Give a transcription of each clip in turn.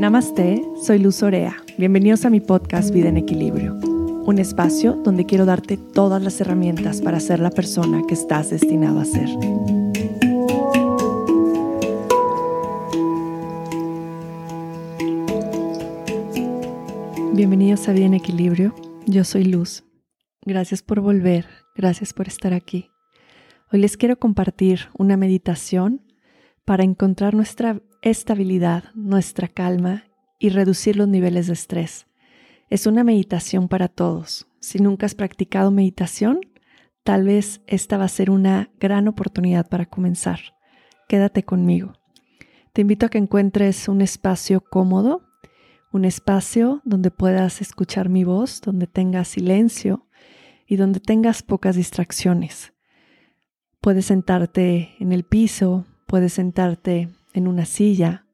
Namaste, soy Luz Orea. Bienvenidos a mi podcast Vida en Equilibrio, un espacio donde quiero darte todas las herramientas para ser la persona que estás destinado a ser. Bienvenidos a Vida en Equilibrio. Yo soy Luz. Gracias por volver, gracias por estar aquí. Hoy les quiero compartir una meditación para encontrar nuestra estabilidad, nuestra calma y reducir los niveles de estrés. Es una meditación para todos. Si nunca has practicado meditación, tal vez esta va a ser una gran oportunidad para comenzar. Quédate conmigo. Te invito a que encuentres un espacio cómodo, un espacio donde puedas escuchar mi voz, donde tengas silencio y donde tengas pocas distracciones. Puedes sentarte en el piso, puedes sentarte en una silla.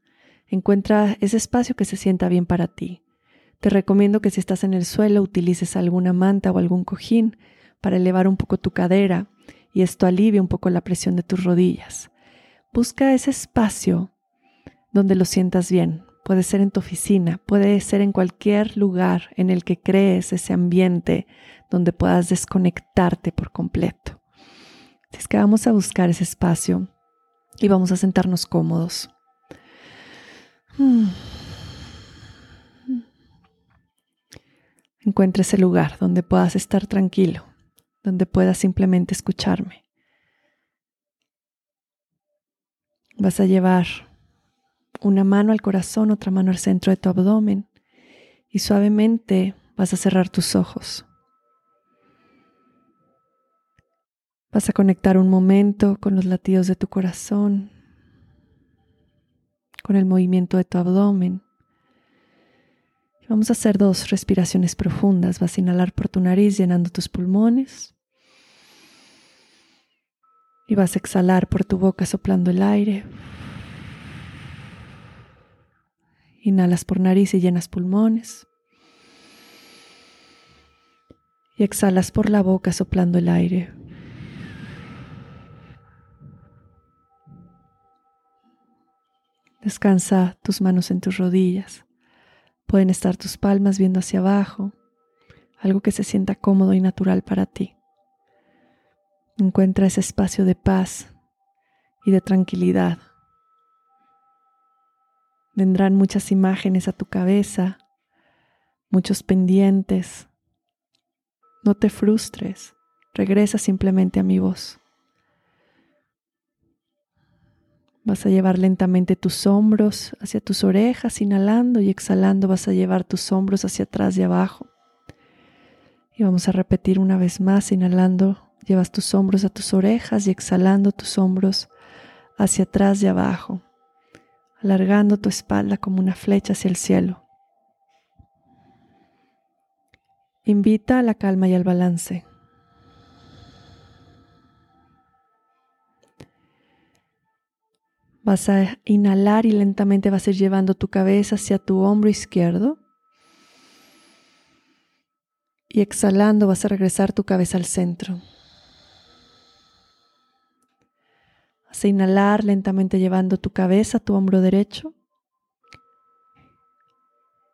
Encuentra ese espacio que se sienta bien para ti. Te recomiendo que si estás en el suelo utilices alguna manta o algún cojín para elevar un poco tu cadera y esto alivie un poco la presión de tus rodillas. Busca ese espacio donde lo sientas bien. Puede ser en tu oficina, puede ser en cualquier lugar en el que crees ese ambiente donde puedas desconectarte por completo. Si es que vamos a buscar ese espacio y vamos a sentarnos cómodos. Encuentra ese lugar donde puedas estar tranquilo, donde puedas simplemente escucharme. Vas a llevar una mano al corazón, otra mano al centro de tu abdomen y suavemente vas a cerrar tus ojos. Vas a conectar un momento con los latidos de tu corazón, con el movimiento de tu abdomen. vamos a hacer dos respiraciones profundas. Vas a inhalar por tu nariz llenando tus pulmones. Y vas a exhalar por tu boca soplando el aire. Inhalas por nariz y llenas pulmones. Y exhalas por la boca soplando el aire. Descansa tus manos en tus rodillas. Pueden estar tus palmas viendo hacia abajo, algo que se sienta cómodo y natural para ti. Encuentra ese espacio de paz y de tranquilidad. Vendrán muchas imágenes a tu cabeza, muchos pendientes. No te frustres, regresa simplemente a mi voz. Vas a llevar lentamente tus hombros hacia tus orejas, inhalando y exhalando vas a llevar tus hombros hacia atrás y abajo. Y vamos a repetir una vez más, inhalando, llevas tus hombros a tus orejas y exhalando tus hombros hacia atrás y abajo, alargando tu espalda como una flecha hacia el cielo. Invita a la calma y al balance. Vas a inhalar y lentamente vas a ir llevando tu cabeza hacia tu hombro izquierdo. Y exhalando vas a regresar tu cabeza al centro. Vas a inhalar lentamente llevando tu cabeza a tu hombro derecho.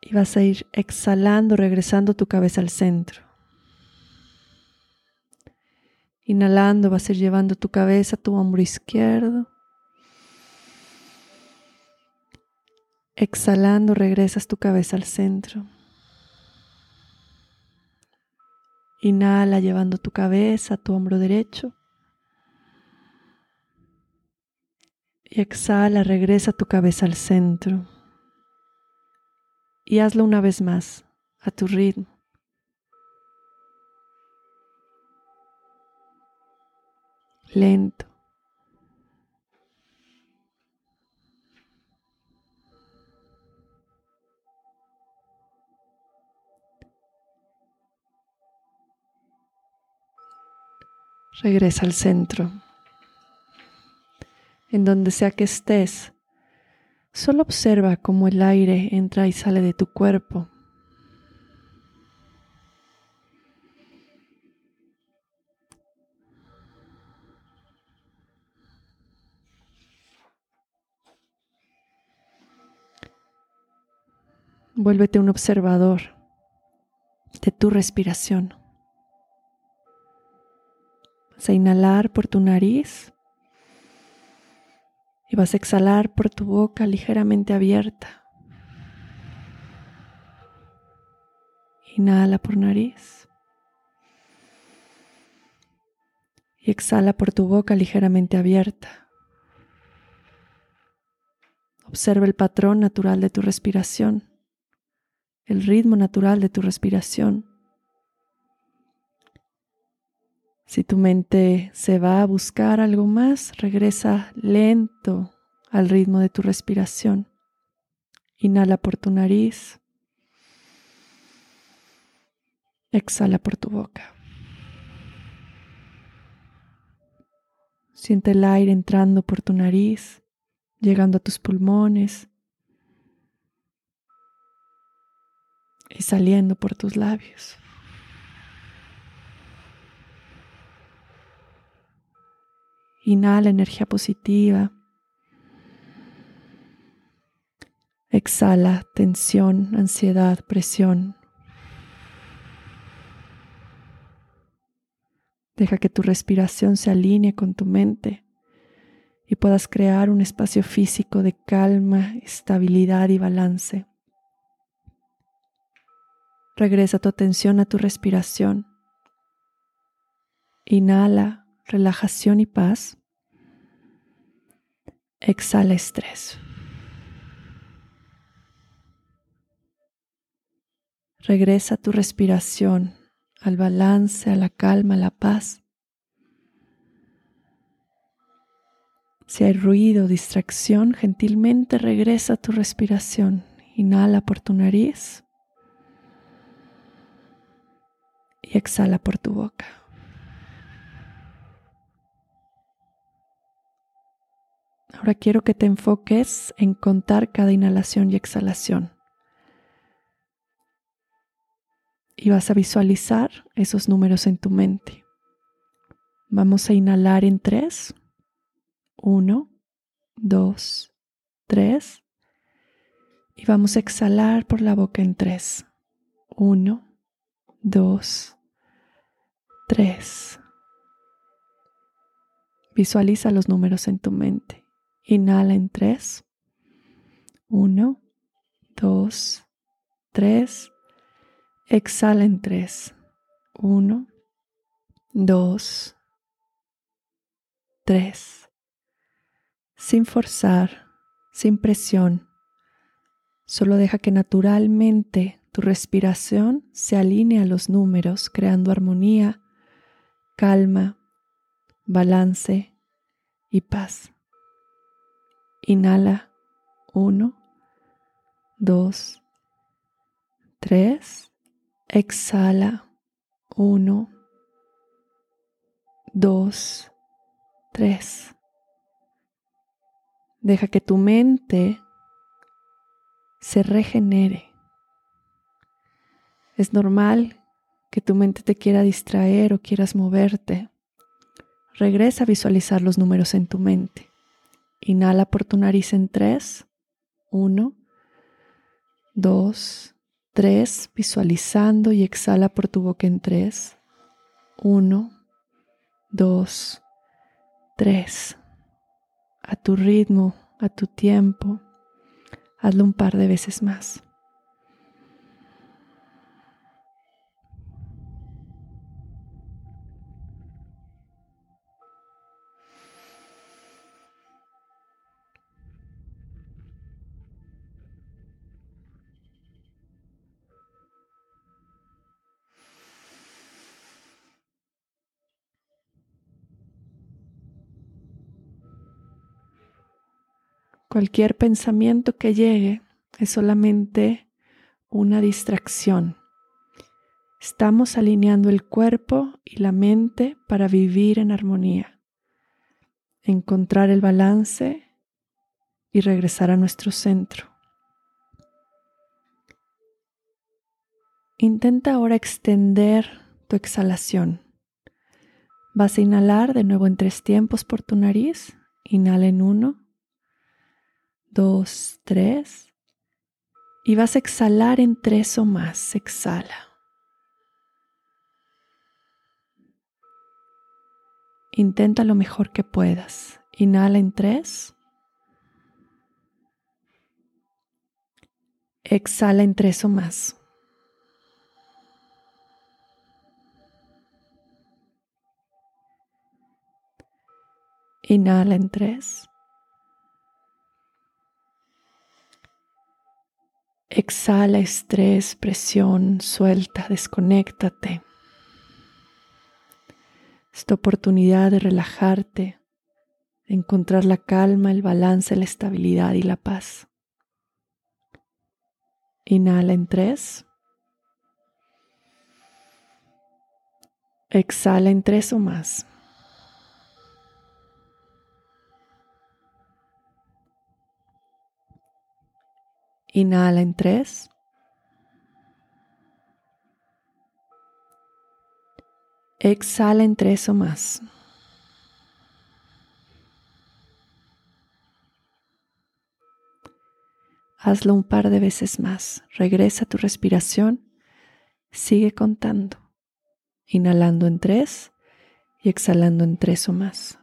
Y vas a ir exhalando, regresando tu cabeza al centro. Inhalando vas a ir llevando tu cabeza a tu hombro izquierdo. Exhalando, regresas tu cabeza al centro. Inhala llevando tu cabeza a tu hombro derecho. Y exhala, regresa tu cabeza al centro. Y hazlo una vez más, a tu ritmo. Lento. Regresa al centro. En donde sea que estés, solo observa cómo el aire entra y sale de tu cuerpo. Vuélvete un observador de tu respiración. Vas a inhalar por tu nariz y vas a exhalar por tu boca ligeramente abierta. Inhala por nariz. Y exhala por tu boca ligeramente abierta. Observa el patrón natural de tu respiración, el ritmo natural de tu respiración. Si tu mente se va a buscar algo más, regresa lento al ritmo de tu respiración. Inhala por tu nariz. Exhala por tu boca. Siente el aire entrando por tu nariz, llegando a tus pulmones y saliendo por tus labios. Inhala energía positiva. Exhala tensión, ansiedad, presión. Deja que tu respiración se alinee con tu mente y puedas crear un espacio físico de calma, estabilidad y balance. Regresa tu atención a tu respiración. Inhala relajación y paz. Exhala estrés. Regresa tu respiración al balance, a la calma, a la paz. Si hay ruido, distracción, gentilmente regresa tu respiración. Inhala por tu nariz y exhala por tu boca. Ahora quiero que te enfoques en contar cada inhalación y exhalación. Y vas a visualizar esos números en tu mente. Vamos a inhalar en tres. Uno, dos, tres. Y vamos a exhalar por la boca en tres. Uno, dos, tres. Visualiza los números en tu mente. Inhala en tres. Uno, dos, tres. Exhala en tres. Uno, dos, tres. Sin forzar, sin presión. Solo deja que naturalmente tu respiración se alinee a los números, creando armonía, calma, balance y paz. Inhala. Uno, dos, tres. Exhala. Uno, dos, tres. Deja que tu mente se regenere. Es normal que tu mente te quiera distraer o quieras moverte. Regresa a visualizar los números en tu mente. Inhala por tu nariz en tres. Uno, dos, tres, visualizando y exhala por tu boca en tres. Uno, dos, tres. A tu ritmo, a tu tiempo. Hazlo un par de veces más. Cualquier pensamiento que llegue es solamente una distracción. Estamos alineando el cuerpo y la mente para vivir en armonía, encontrar el balance y regresar a nuestro centro. Intenta ahora extender tu exhalación. Vas a inhalar de nuevo en tres tiempos por tu nariz. Inhala en uno, dos, tres. Y vas a exhalar en tres o más. Exhala. Intenta lo mejor que puedas. Inhala en tres. Exhala en tres o más. Inhala en tres. Exhala estrés, presión, suelta, desconéctate. Esta oportunidad de relajarte, de encontrar la calma, el balance, la estabilidad y la paz. Inhala en tres. Exhala en tres o más. Inhala en tres. Exhala en tres o más. Hazlo un par de veces más. Regresa a tu respiración. Sigue contando. Inhalando en tres y exhalando en tres o más.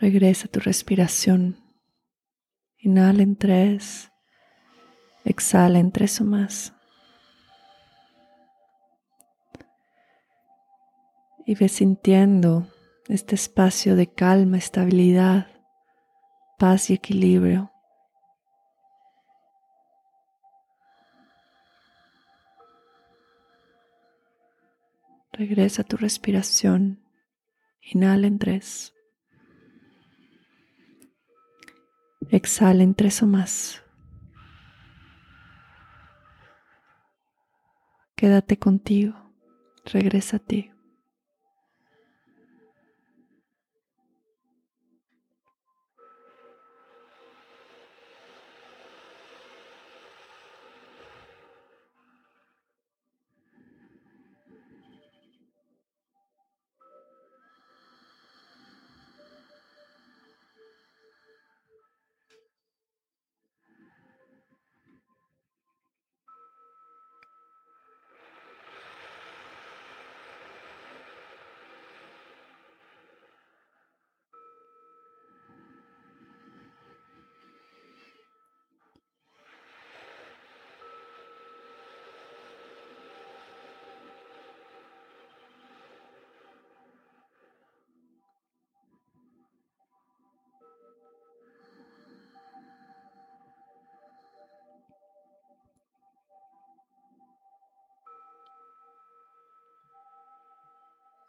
Regresa tu respiración. Inhala en tres. Exhala en tres o más. Y ve sintiendo este espacio de calma, estabilidad, paz y equilibrio. Regresa tu respiración. Inhala en tres. Exhala en tres o más. Quédate contigo. Regresa a ti.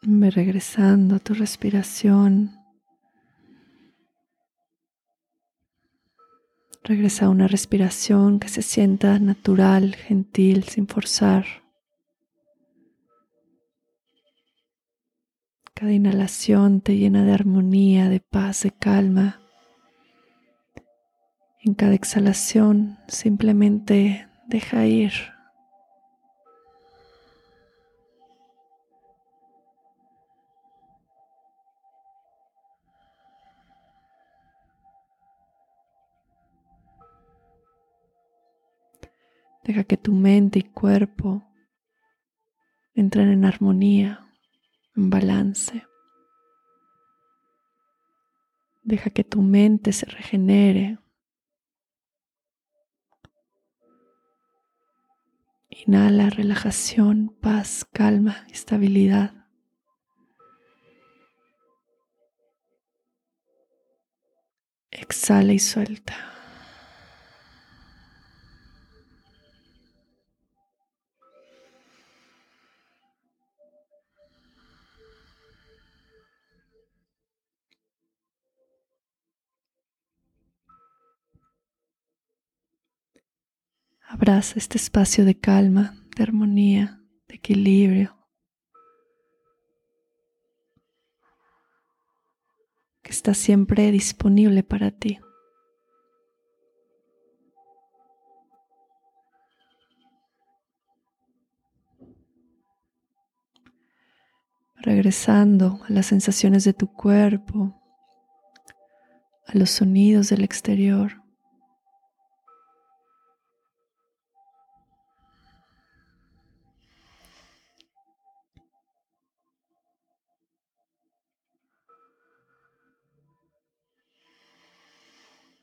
Regresando a tu respiración. Regresa a una respiración que se sienta natural, gentil, sin forzar. Cada inhalación te llena de armonía, de paz, de calma. En cada exhalación simplemente deja ir Deja que tu mente y cuerpo entren en armonía, en balance. Deja que tu mente se regenere. Inhala relajación, paz, calma, estabilidad. Exhala y suelta. Abraza este espacio de calma, de armonía, de equilibrio. que está siempre disponible para ti. Regresando a las sensaciones de tu cuerpo, a los sonidos del exterior.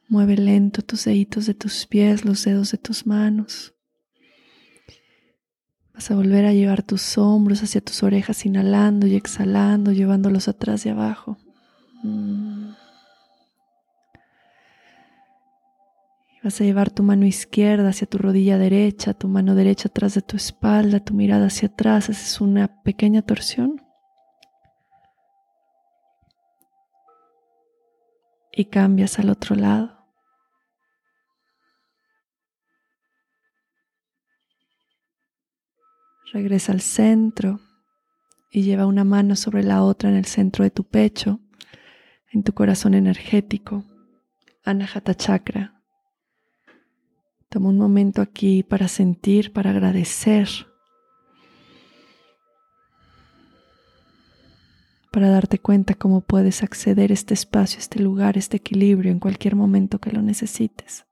Mueve lento tus deditos de tus pies, los dedos de tus manos. Vas a volver a llevar tus hombros hacia tus orejas, inhalando y exhalando, llevándolos atrás y abajo. Mm. Vas a llevar tu mano izquierda hacia tu rodilla derecha, tu mano derecha atrás de tu espalda, tu mirada hacia atrás. Haces una pequeña torsión. Y cambias al otro lado. Regresa al centro y lleva una mano sobre la otra en el centro de tu pecho, en tu corazón energético, Anahata Chakra. Toma un momento aquí para sentir, para agradecer, para darte cuenta cómo puedes acceder a este espacio, a este lugar, a este equilibrio en cualquier momento que lo necesites.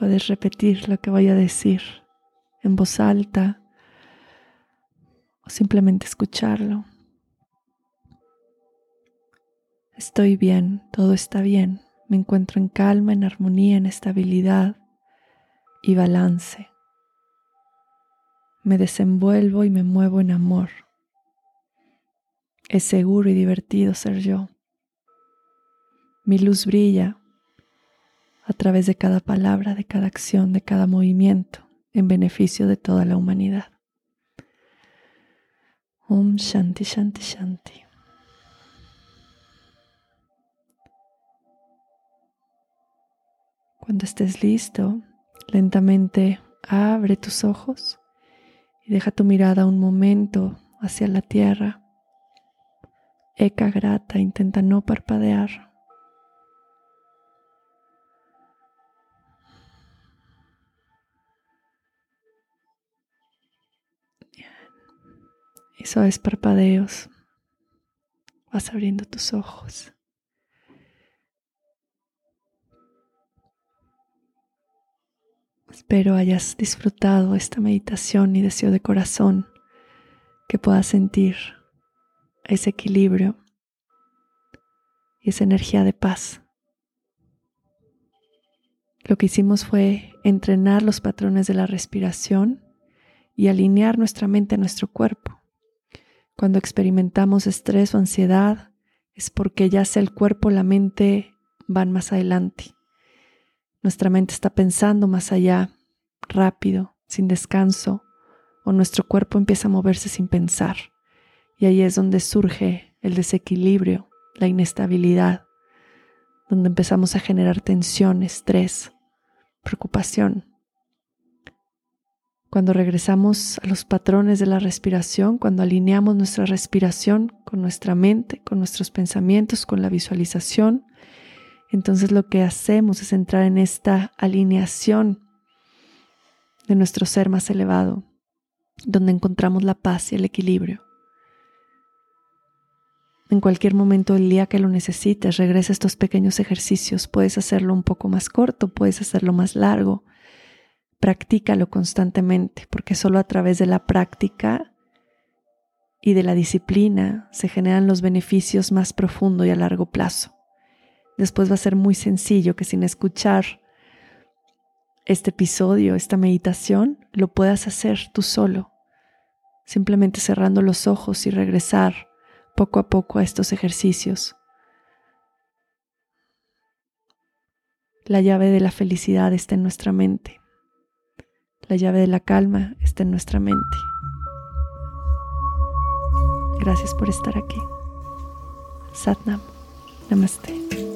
Puedes repetir lo que voy a decir en voz alta o simplemente escucharlo. Estoy bien, todo está bien, me encuentro en calma, en armonía, en estabilidad y balance. Me desenvuelvo y me muevo en amor. Es seguro y divertido ser yo. Mi luz brilla a través de cada palabra, de cada acción, de cada movimiento, en beneficio de toda la humanidad. Om Shanti Shanti Shanti. Cuando estés listo, lentamente abre tus ojos y deja tu mirada un momento hacia la tierra. Eka grata, intenta no parpadear. Y suaves parpadeos vas abriendo tus ojos. Espero hayas disfrutado esta meditación y deseo de corazón que puedas sentir ese equilibrio y esa energía de paz. Lo que hicimos fue entrenar los patrones de la respiración y alinear nuestra mente a nuestro cuerpo. Cuando experimentamos estrés o ansiedad es porque ya sea el cuerpo o la mente van más adelante. Nuestra mente está pensando más allá, rápido, sin descanso, o nuestro cuerpo empieza a moverse sin pensar. Y ahí es donde surge el desequilibrio, la inestabilidad, donde empezamos a generar tensión, estrés, preocupación. Cuando regresamos a los patrones de la respiración, cuando alineamos nuestra respiración con nuestra mente, con nuestros pensamientos, con la visualización, entonces lo que hacemos es entrar en esta alineación de nuestro ser más elevado, donde encontramos la paz y el equilibrio. En cualquier momento del día que lo necesites, regresa estos pequeños ejercicios. Puedes hacerlo un poco más corto, puedes hacerlo más largo. Practícalo constantemente, porque solo a través de la práctica y de la disciplina se generan los beneficios más profundo y a largo plazo. Después va a ser muy sencillo que sin escuchar este episodio, esta meditación, lo puedas hacer tú solo, simplemente cerrando los ojos y regresar poco a poco a estos ejercicios. La llave de la felicidad está en nuestra mente. La llave de la calma está en nuestra mente. Gracias por estar aquí. Satnam. Namaste.